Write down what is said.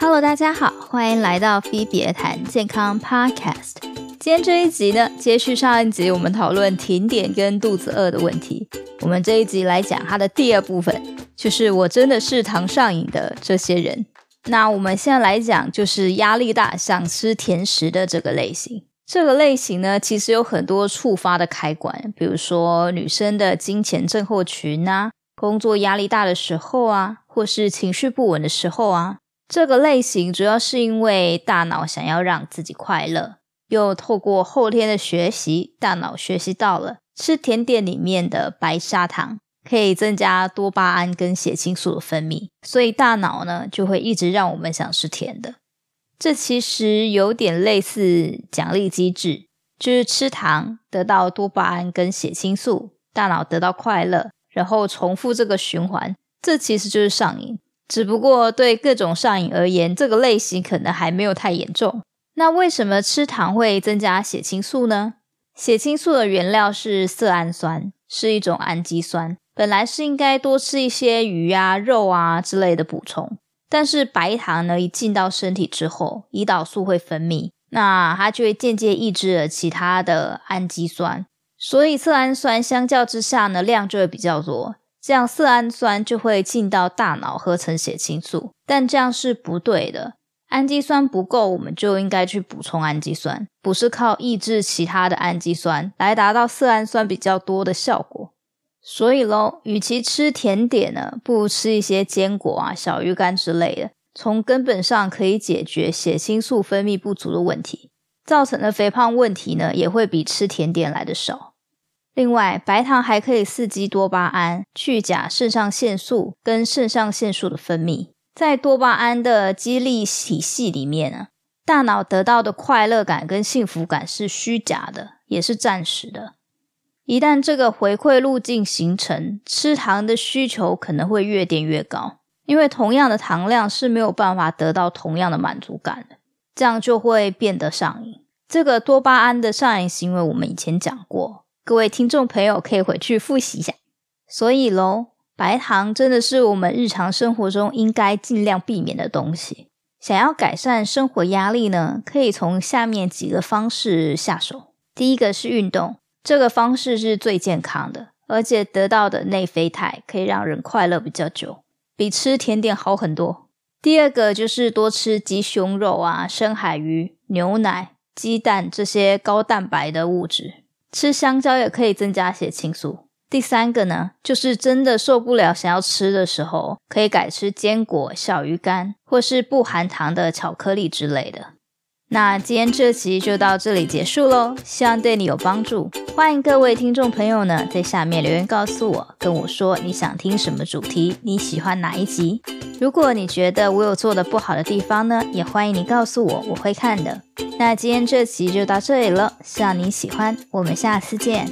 Hello，大家好，欢迎来到菲比谈健康 Podcast。今天这一集呢，接续上一集我们讨论甜点跟肚子饿的问题。我们这一集来讲它的第二部分，就是我真的是糖上瘾的这些人。那我们现在来讲，就是压力大想吃甜食的这个类型。这个类型呢，其实有很多触发的开关，比如说女生的金钱症候群啊。工作压力大的时候啊，或是情绪不稳的时候啊，这个类型主要是因为大脑想要让自己快乐，又透过后天的学习，大脑学习到了吃甜点里面的白砂糖可以增加多巴胺跟血清素的分泌，所以大脑呢就会一直让我们想吃甜的。这其实有点类似奖励机制，就是吃糖得到多巴胺跟血清素，大脑得到快乐。然后重复这个循环，这其实就是上瘾。只不过对各种上瘾而言，这个类型可能还没有太严重。那为什么吃糖会增加血清素呢？血清素的原料是色氨酸，是一种氨基酸。本来是应该多吃一些鱼啊、肉啊之类的补充，但是白糖呢，一进到身体之后，胰岛素会分泌，那它就会间接抑制了其他的氨基酸。所以色氨酸相较之下呢，量就会比较多，这样色氨酸就会进到大脑合成血清素，但这样是不对的。氨基酸不够，我们就应该去补充氨基酸，不是靠抑制其他的氨基酸来达到色氨酸比较多的效果。所以喽，与其吃甜点呢，不如吃一些坚果啊、小鱼干之类的，从根本上可以解决血清素分泌不足的问题。造成的肥胖问题呢，也会比吃甜点来的少。另外，白糖还可以刺激多巴胺、去甲肾上腺素跟肾上腺素的分泌。在多巴胺的激励体系里面呢，大脑得到的快乐感跟幸福感是虚假的，也是暂时的。一旦这个回馈路径形成，吃糖的需求可能会越垫越高，因为同样的糖量是没有办法得到同样的满足感的。这样就会变得上瘾。这个多巴胺的上瘾行为，我们以前讲过，各位听众朋友可以回去复习一下。所以喽，白糖真的是我们日常生活中应该尽量避免的东西。想要改善生活压力呢，可以从下面几个方式下手。第一个是运动，这个方式是最健康的，而且得到的内啡肽可以让人快乐比较久，比吃甜点好很多。第二个就是多吃鸡胸肉啊、深海鱼、牛奶、鸡蛋这些高蛋白的物质，吃香蕉也可以增加血清素。第三个呢，就是真的受不了想要吃的时候，可以改吃坚果、小鱼干，或是不含糖的巧克力之类的。那今天这集就到这里结束喽，希望对你有帮助。欢迎各位听众朋友呢，在下面留言告诉我，跟我说你想听什么主题，你喜欢哪一集。如果你觉得我有做的不好的地方呢，也欢迎你告诉我，我会看的。那今天这集就到这里了，希望你喜欢，我们下次见。